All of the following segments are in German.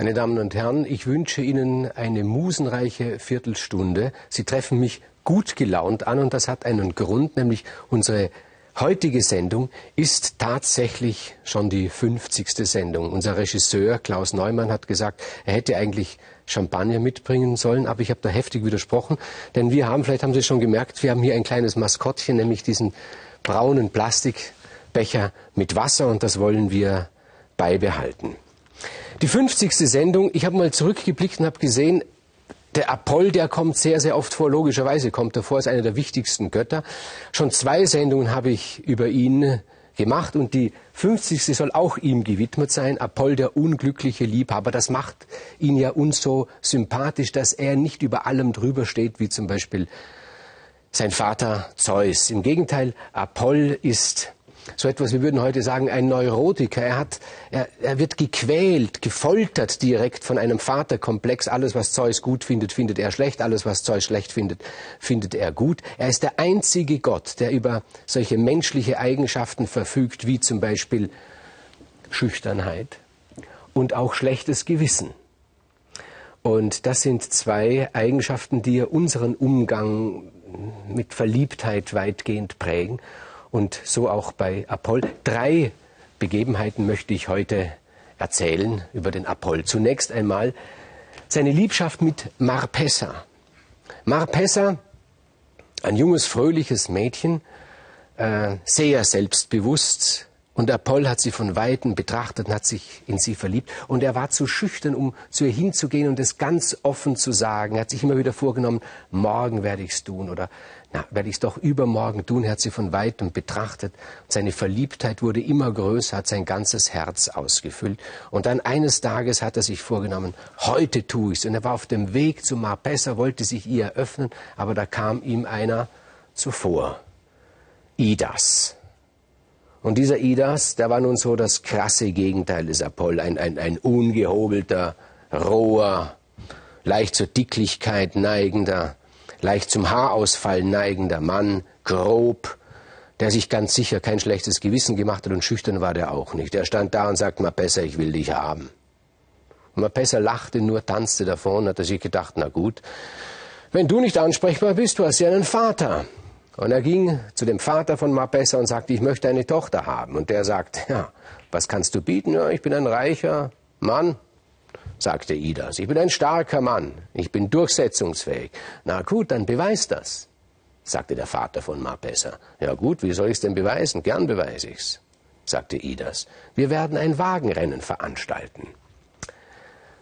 Meine Damen und Herren, ich wünsche Ihnen eine musenreiche Viertelstunde. Sie treffen mich gut gelaunt an und das hat einen Grund, nämlich unsere heutige Sendung ist tatsächlich schon die 50. Sendung. Unser Regisseur Klaus Neumann hat gesagt, er hätte eigentlich Champagner mitbringen sollen, aber ich habe da heftig widersprochen, denn wir haben, vielleicht haben Sie schon gemerkt, wir haben hier ein kleines Maskottchen, nämlich diesen braunen Plastikbecher mit Wasser und das wollen wir beibehalten. Die 50. Sendung, ich habe mal zurückgeblickt und habe gesehen, der Apoll, der kommt sehr, sehr oft vor. Logischerweise kommt er vor, ist einer der wichtigsten Götter. Schon zwei Sendungen habe ich über ihn gemacht und die 50. soll auch ihm gewidmet sein. Apoll, der unglückliche Liebhaber. Das macht ihn ja uns so sympathisch, dass er nicht über allem drüber steht, wie zum Beispiel sein Vater Zeus. Im Gegenteil, Apoll ist so etwas, wir würden heute sagen, ein Neurotiker. Er, hat, er, er wird gequält, gefoltert direkt von einem Vaterkomplex. Alles, was Zeus gut findet, findet er schlecht. Alles, was Zeus schlecht findet, findet er gut. Er ist der einzige Gott, der über solche menschliche Eigenschaften verfügt, wie zum Beispiel Schüchternheit und auch schlechtes Gewissen. Und das sind zwei Eigenschaften, die unseren Umgang mit Verliebtheit weitgehend prägen und so auch bei Apoll. Drei Begebenheiten möchte ich heute erzählen über den Apoll. Zunächst einmal seine Liebschaft mit Marpessa. Marpessa, ein junges, fröhliches Mädchen, äh, sehr selbstbewusst, und Apoll hat sie von Weitem betrachtet und hat sich in sie verliebt. Und er war zu schüchtern, um zu ihr hinzugehen und es ganz offen zu sagen. Er hat sich immer wieder vorgenommen, morgen werde ich es tun oder na, werde ich es doch übermorgen tun. Er hat sie von weitem betrachtet. Seine Verliebtheit wurde immer größer, hat sein ganzes Herz ausgefüllt. Und dann eines Tages hat er sich vorgenommen, heute tue ich's. Und er war auf dem Weg zu Marpessa, wollte sich ihr eröffnen, aber da kam ihm einer zuvor. Idas. Und dieser Idas, der war nun so das krasse Gegenteil des Apoll, ein, ein, ein ungehobelter, roher, leicht zur Dicklichkeit neigender, leicht zum Haarausfall neigender Mann, grob, der sich ganz sicher kein schlechtes Gewissen gemacht hat und schüchtern war der auch nicht. Er stand da und sagte, mal besser, ich will dich haben. Und Mapessa lachte nur, tanzte davon, hat er sich gedacht, na gut, wenn du nicht ansprechbar bist, du hast ja einen Vater. Und er ging zu dem Vater von Mapessa und sagte, ich möchte eine Tochter haben. Und der sagt, ja, was kannst du bieten? Ja, ich bin ein reicher Mann, sagte Idas. Ich bin ein starker Mann. Ich bin durchsetzungsfähig. Na gut, dann beweis das, sagte der Vater von Marpessa. Ja gut, wie soll ich's denn beweisen? Gern beweise ich's, sagte Idas. Wir werden ein Wagenrennen veranstalten,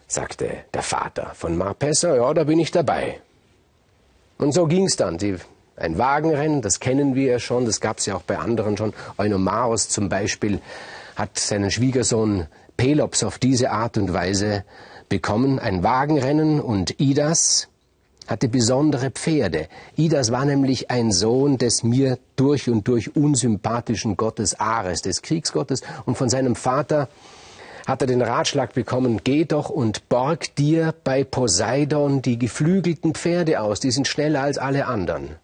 sagte der Vater von Marpessa. Ja, da bin ich dabei. Und so ging's dann. Sie ein Wagenrennen, das kennen wir ja schon, das gab es ja auch bei anderen schon. Eunomaos zum Beispiel hat seinen Schwiegersohn Pelops auf diese Art und Weise bekommen, ein Wagenrennen und Idas hatte besondere Pferde. Idas war nämlich ein Sohn des mir durch und durch unsympathischen Gottes Ares, des Kriegsgottes, und von seinem Vater hat er den Ratschlag bekommen, geh doch und borg dir bei Poseidon die geflügelten Pferde aus, die sind schneller als alle anderen.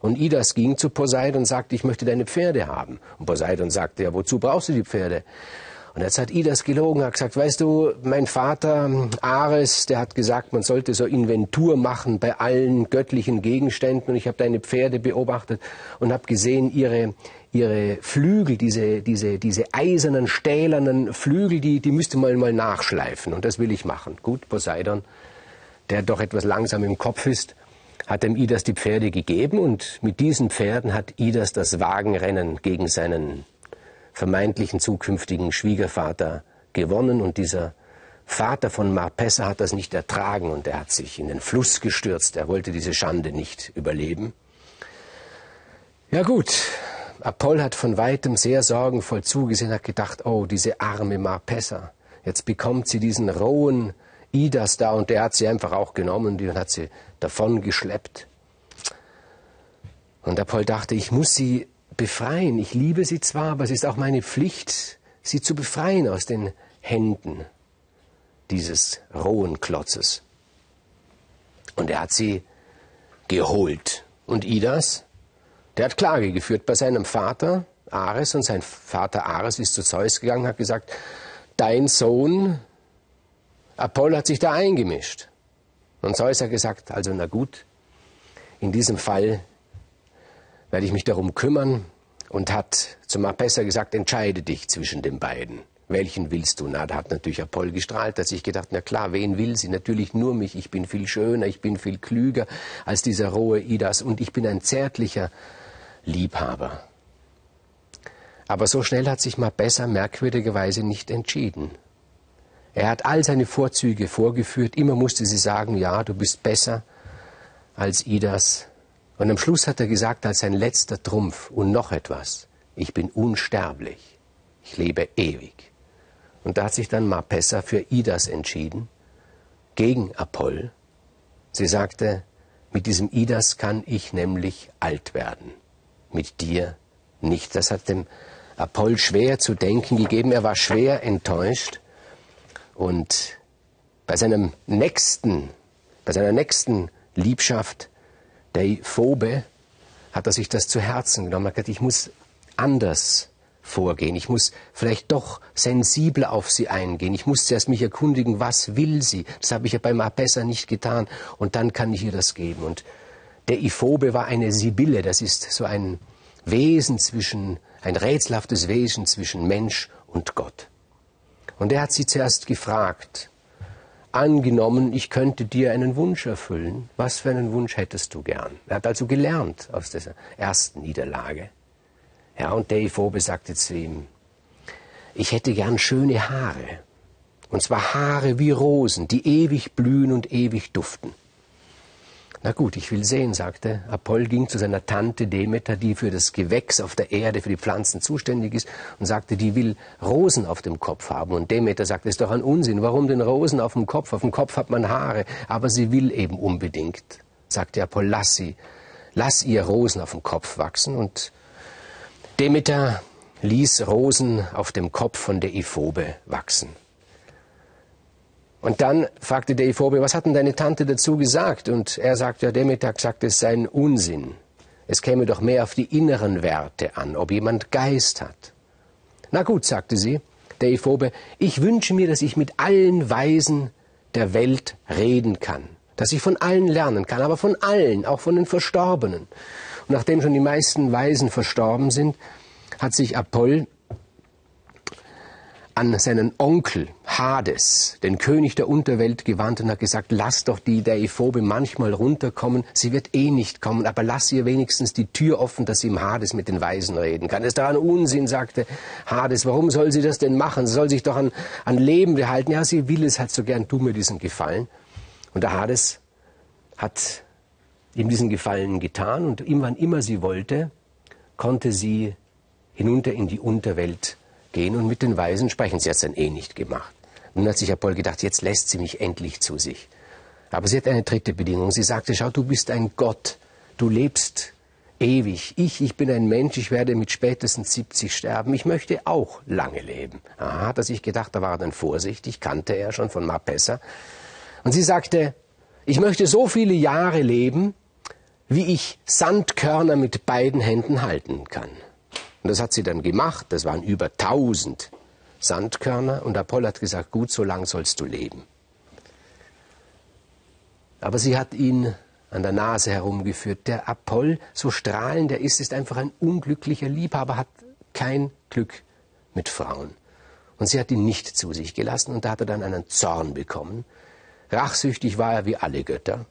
Und Idas ging zu Poseidon und sagte, ich möchte deine Pferde haben. Und Poseidon sagte, ja, wozu brauchst du die Pferde? Und jetzt hat Idas gelogen, hat gesagt, weißt du, mein Vater Ares, der hat gesagt, man sollte so Inventur machen bei allen göttlichen Gegenständen. Und ich habe deine Pferde beobachtet und habe gesehen, ihre, ihre Flügel, diese, diese, diese eisernen, stählernen Flügel, die, die müsste man mal nachschleifen. Und das will ich machen. Gut, Poseidon, der doch etwas langsam im Kopf ist, hat dem Idas die Pferde gegeben und mit diesen Pferden hat Idas das Wagenrennen gegen seinen vermeintlichen zukünftigen Schwiegervater gewonnen und dieser Vater von Marpessa hat das nicht ertragen und er hat sich in den Fluss gestürzt. Er wollte diese Schande nicht überleben. Ja gut, Apoll hat von weitem sehr sorgenvoll zugesehen, hat gedacht, oh, diese arme Marpessa, jetzt bekommt sie diesen rohen Idas da und der hat sie einfach auch genommen und hat sie davon geschleppt. Und Apoll dachte, ich muss sie befreien. Ich liebe sie zwar, aber es ist auch meine Pflicht, sie zu befreien aus den Händen dieses rohen Klotzes. Und er hat sie geholt. Und Idas, der hat Klage geführt bei seinem Vater Ares und sein Vater Ares ist zu Zeus gegangen, hat gesagt, dein Sohn Apoll hat sich da eingemischt. Und Zeus hat gesagt, also na gut, in diesem Fall werde ich mich darum kümmern und hat zum Apessa gesagt, entscheide dich zwischen den beiden. Welchen willst du? Na, da hat natürlich Apoll gestrahlt, hat sich gedacht, na klar, wen will sie? Natürlich nur mich. Ich bin viel schöner, ich bin viel klüger als dieser rohe Idas und ich bin ein zärtlicher Liebhaber. Aber so schnell hat sich Mapessa merkwürdigerweise nicht entschieden. Er hat all seine Vorzüge vorgeführt. Immer musste sie sagen, ja, du bist besser als Idas. Und am Schluss hat er gesagt, als sein letzter Trumpf und noch etwas, ich bin unsterblich. Ich lebe ewig. Und da hat sich dann Marpessa für Idas entschieden, gegen Apoll. Sie sagte, mit diesem Idas kann ich nämlich alt werden, mit dir nicht. Das hat dem Apoll schwer zu denken gegeben. Er war schwer enttäuscht. Und bei seinem nächsten, bei seiner nächsten Liebschaft, der Phobe, hat er sich das zu Herzen genommen. Er hat gesagt, ich muss anders vorgehen. Ich muss vielleicht doch sensibel auf sie eingehen. Ich muss zuerst mich erkundigen, was will sie. Das habe ich ja beim Abesser nicht getan. Und dann kann ich ihr das geben. Und der Iphobe war eine Sibylle. Das ist so ein Wesen zwischen, ein rätselhaftes Wesen zwischen Mensch und Gott. Und er hat sie zuerst gefragt, angenommen, ich könnte dir einen Wunsch erfüllen, was für einen Wunsch hättest du gern? Er hat also gelernt aus dieser ersten Niederlage. Ja, und Deiphobe sagte zu ihm, ich hätte gern schöne Haare, und zwar Haare wie Rosen, die ewig blühen und ewig duften. Na gut, ich will sehen, sagte. Apoll ging zu seiner Tante Demeter, die für das Gewächs auf der Erde, für die Pflanzen zuständig ist, und sagte, die will Rosen auf dem Kopf haben. Und Demeter sagte, ist doch ein Unsinn. Warum denn Rosen auf dem Kopf? Auf dem Kopf hat man Haare. Aber sie will eben unbedingt. Sagte Apoll, lass sie. Lass ihr Rosen auf dem Kopf wachsen. Und Demeter ließ Rosen auf dem Kopf von der Iphobe wachsen. Und dann fragte der Iphobe, was hat denn deine Tante dazu gesagt? Und er sagte, ja, Demeter sagt, es sei ein Unsinn. Es käme doch mehr auf die inneren Werte an, ob jemand Geist hat. Na gut, sagte sie, der Iphobe, ich wünsche mir, dass ich mit allen Weisen der Welt reden kann, dass ich von allen lernen kann, aber von allen, auch von den Verstorbenen. Und nachdem schon die meisten Weisen verstorben sind, hat sich Apoll an seinen Onkel Hades, den König der Unterwelt, gewandt und hat gesagt, lass doch die der Ephobe manchmal runterkommen, sie wird eh nicht kommen, aber lass ihr wenigstens die Tür offen, dass sie im Hades mit den Weisen reden kann. Doch ein Unsinn, sagte Hades, warum soll sie das denn machen? Sie soll sich doch an, an Leben behalten. Ja, sie will es halt so gern, tu mir diesen Gefallen. Und der Hades hat ihm diesen Gefallen getan und ihm, wann immer sie wollte, konnte sie hinunter in die Unterwelt gehen und mit den Weisen sprechen. Sie hat es dann eh nicht gemacht. Nun hat sich Apoll gedacht, jetzt lässt sie mich endlich zu sich. Aber sie hat eine dritte Bedingung. Sie sagte, schau, du bist ein Gott. Du lebst ewig. Ich, ich bin ein Mensch, ich werde mit spätestens 70 sterben. Ich möchte auch lange leben. Aha, hat er sich gedacht, da war er dann vorsichtig, kannte er schon von Mapessa. Und sie sagte, ich möchte so viele Jahre leben, wie ich Sandkörner mit beiden Händen halten kann. Und das hat sie dann gemacht. Das waren über tausend Sandkörner. Und Apoll hat gesagt, gut, so lang sollst du leben. Aber sie hat ihn an der Nase herumgeführt. Der Apoll, so strahlend er ist, ist einfach ein unglücklicher Liebhaber, hat kein Glück mit Frauen. Und sie hat ihn nicht zu sich gelassen und da hat er dann einen Zorn bekommen. Rachsüchtig war er wie alle Götter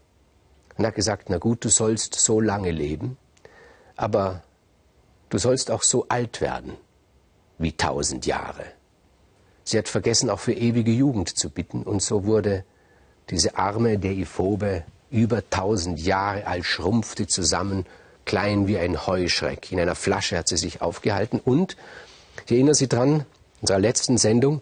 und hat gesagt, na gut, du sollst so lange leben, aber Du sollst auch so alt werden wie tausend Jahre. Sie hat vergessen, auch für ewige Jugend zu bitten, und so wurde diese Arme der Iphobe über tausend Jahre alt, schrumpfte zusammen, klein wie ein Heuschreck. In einer Flasche hat sie sich aufgehalten und, ich erinnere Sie dran, in unserer letzten Sendung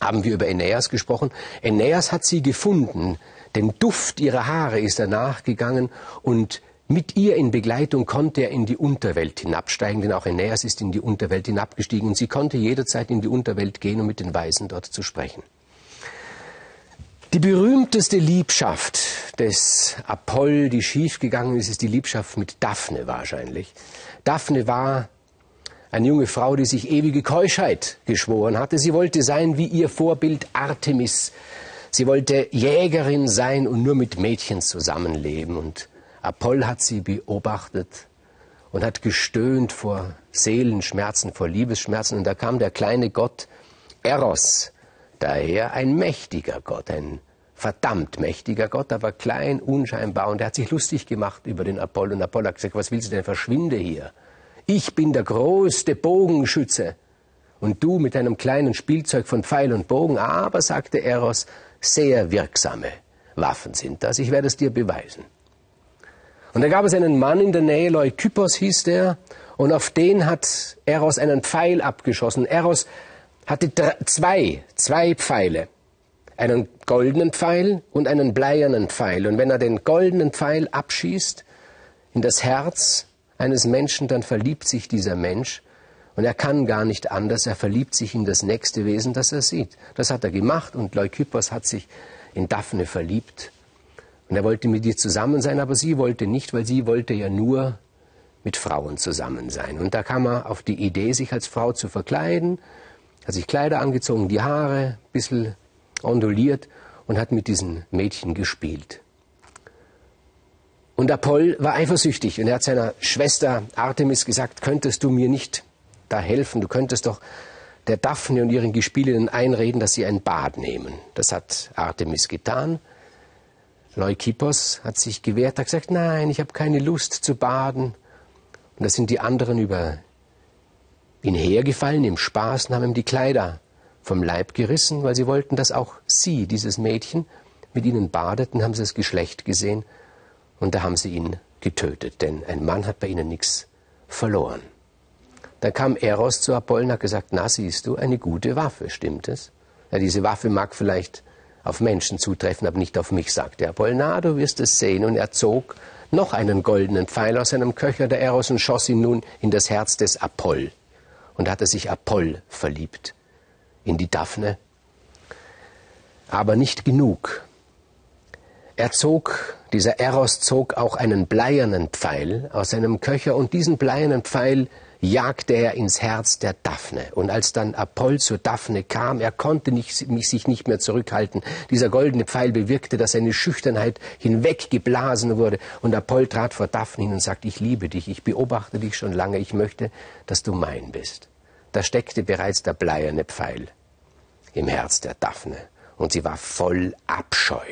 haben wir über Aeneas gesprochen. Aeneas hat sie gefunden, dem Duft ihrer Haare ist er nachgegangen und mit ihr in Begleitung konnte er in die Unterwelt hinabsteigen, denn auch Aeneas ist in die Unterwelt hinabgestiegen und sie konnte jederzeit in die Unterwelt gehen, um mit den Weisen dort zu sprechen. Die berühmteste Liebschaft des Apoll, die schiefgegangen ist, ist die Liebschaft mit Daphne wahrscheinlich. Daphne war eine junge Frau, die sich ewige Keuschheit geschworen hatte. Sie wollte sein wie ihr Vorbild Artemis, Sie wollte Jägerin sein und nur mit Mädchen zusammenleben. Und Apoll hat sie beobachtet und hat gestöhnt vor Seelenschmerzen, vor Liebesschmerzen. Und da kam der kleine Gott Eros daher, ein mächtiger Gott, ein verdammt mächtiger Gott, aber klein, unscheinbar. Und er hat sich lustig gemacht über den Apoll. Und Apoll hat gesagt, was willst du denn, verschwinde hier. Ich bin der größte Bogenschütze. Und du mit deinem kleinen Spielzeug von Pfeil und Bogen. Aber, sagte Eros, sehr wirksame Waffen sind das. Ich werde es dir beweisen. Und da gab es einen Mann in der Nähe, Leukypos hieß der, und auf den hat Eros einen Pfeil abgeschossen. Eros hatte zwei, zwei Pfeile. Einen goldenen Pfeil und einen bleiernen Pfeil. Und wenn er den goldenen Pfeil abschießt in das Herz eines Menschen, dann verliebt sich dieser Mensch. Und er kann gar nicht anders. Er verliebt sich in das nächste Wesen, das er sieht. Das hat er gemacht und Leukypos hat sich in Daphne verliebt. Und er wollte mit ihr zusammen sein, aber sie wollte nicht, weil sie wollte ja nur mit Frauen zusammen sein. Und da kam er auf die Idee, sich als Frau zu verkleiden, hat sich Kleider angezogen, die Haare ein bisschen onduliert und hat mit diesen Mädchen gespielt. Und Apoll war eifersüchtig und er hat seiner Schwester Artemis gesagt, könntest du mir nicht da helfen, du könntest doch der Daphne und ihren Gespielinnen einreden, dass sie ein Bad nehmen. Das hat Artemis getan Leukippos hat sich gewehrt, hat gesagt, nein, ich habe keine Lust zu baden. Und da sind die anderen über ihn hergefallen im Spaß und haben ihm die Kleider vom Leib gerissen, weil sie wollten, dass auch sie, dieses Mädchen, mit ihnen badeten, haben sie das Geschlecht gesehen und da haben sie ihn getötet, denn ein Mann hat bei ihnen nichts verloren. Dann kam Eros zu Apollon und hat gesagt, na siehst du, eine gute Waffe, stimmt es? Ja, diese Waffe mag vielleicht auf Menschen zutreffen, aber nicht auf mich, sagte Apollnar, du wirst es sehen. Und er zog noch einen goldenen Pfeil aus seinem Köcher der Eros und schoss ihn nun in das Herz des Apoll. Und hatte sich Apoll verliebt in die Daphne. Aber nicht genug. Er zog, dieser Eros zog auch einen bleiernen Pfeil aus seinem Köcher und diesen bleiernen Pfeil jagte er ins Herz der Daphne. Und als dann Apoll zur Daphne kam, er konnte nicht, sich nicht mehr zurückhalten. Dieser goldene Pfeil bewirkte, dass seine Schüchternheit hinweggeblasen wurde. Und Apoll trat vor Daphne hin und sagte, ich liebe dich, ich beobachte dich schon lange, ich möchte, dass du mein bist. Da steckte bereits der bleierne Pfeil im Herz der Daphne. Und sie war voll Abscheu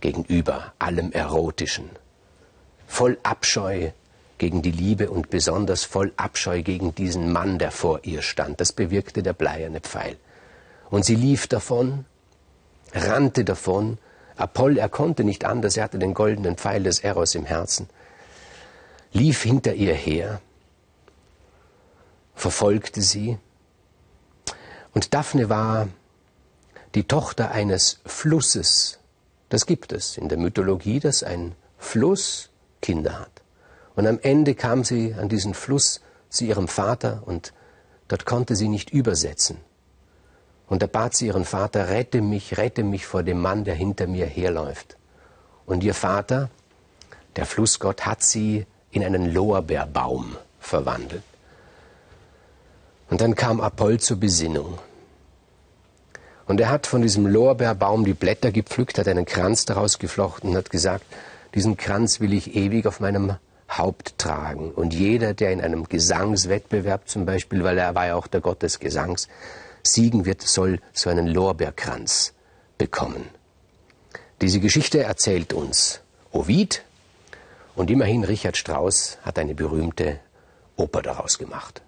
gegenüber allem Erotischen. Voll Abscheu gegen die Liebe und besonders voll Abscheu gegen diesen Mann, der vor ihr stand. Das bewirkte der bleierne Pfeil. Und sie lief davon, rannte davon. Apoll, er konnte nicht anders, er hatte den goldenen Pfeil des Eros im Herzen, lief hinter ihr her, verfolgte sie. Und Daphne war die Tochter eines Flusses. Das gibt es in der Mythologie, dass ein Fluss Kinder hat. Und am Ende kam sie an diesen Fluss zu ihrem Vater und dort konnte sie nicht übersetzen. Und da bat sie ihren Vater, rette mich, rette mich vor dem Mann, der hinter mir herläuft. Und ihr Vater, der Flussgott, hat sie in einen Lorbeerbaum verwandelt. Und dann kam Apoll zur Besinnung. Und er hat von diesem Lorbeerbaum die Blätter gepflückt, hat einen Kranz daraus geflochten und hat gesagt, diesen Kranz will ich ewig auf meinem Haupt tragen. Und jeder, der in einem Gesangswettbewerb zum Beispiel, weil er war ja auch der Gott des Gesangs, siegen wird, soll so einen Lorbeerkranz bekommen. Diese Geschichte erzählt uns Ovid und immerhin Richard Strauss hat eine berühmte Oper daraus gemacht.